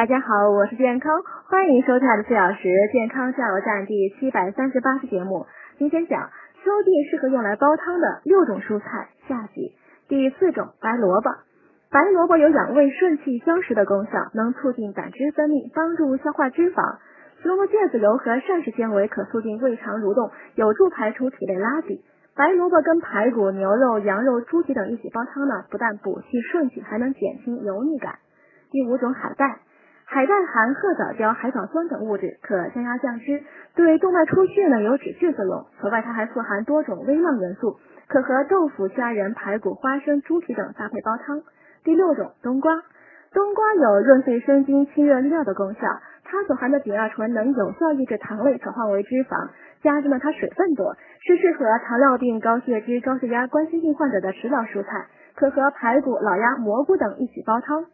大家好，我是健康，欢迎收看四小时健康加油站第七百三十八期节目。今天讲秋季适合用来煲汤的六种蔬菜下集。第四种白萝卜，白萝卜有养胃顺气消食的功效，能促进胆汁分泌，帮助消化脂肪。萝卜芥子油和膳食纤维可促进胃肠蠕动，有助排出体内垃圾。白萝卜跟排骨、牛肉、羊肉、猪蹄等一起煲汤呢，不但补气顺气，还能减轻油腻感。第五种海带。海带含褐藻胶、海藻酸等物质，可降压降脂，对动脉出血呢有止血作用。此外，它还富含多种微量元素，可和豆腐、虾仁、排骨、花生、猪蹄等搭配煲汤。第六种冬瓜，冬瓜有润肺生津、清热利尿的功效，它所含的丙二醇能有效抑制糖类转化为脂肪，加之呢它水分多，是适合糖尿病、高血脂、高血压、冠心病患者的食疗蔬菜，可和排骨、老鸭、蘑菇等一起煲汤。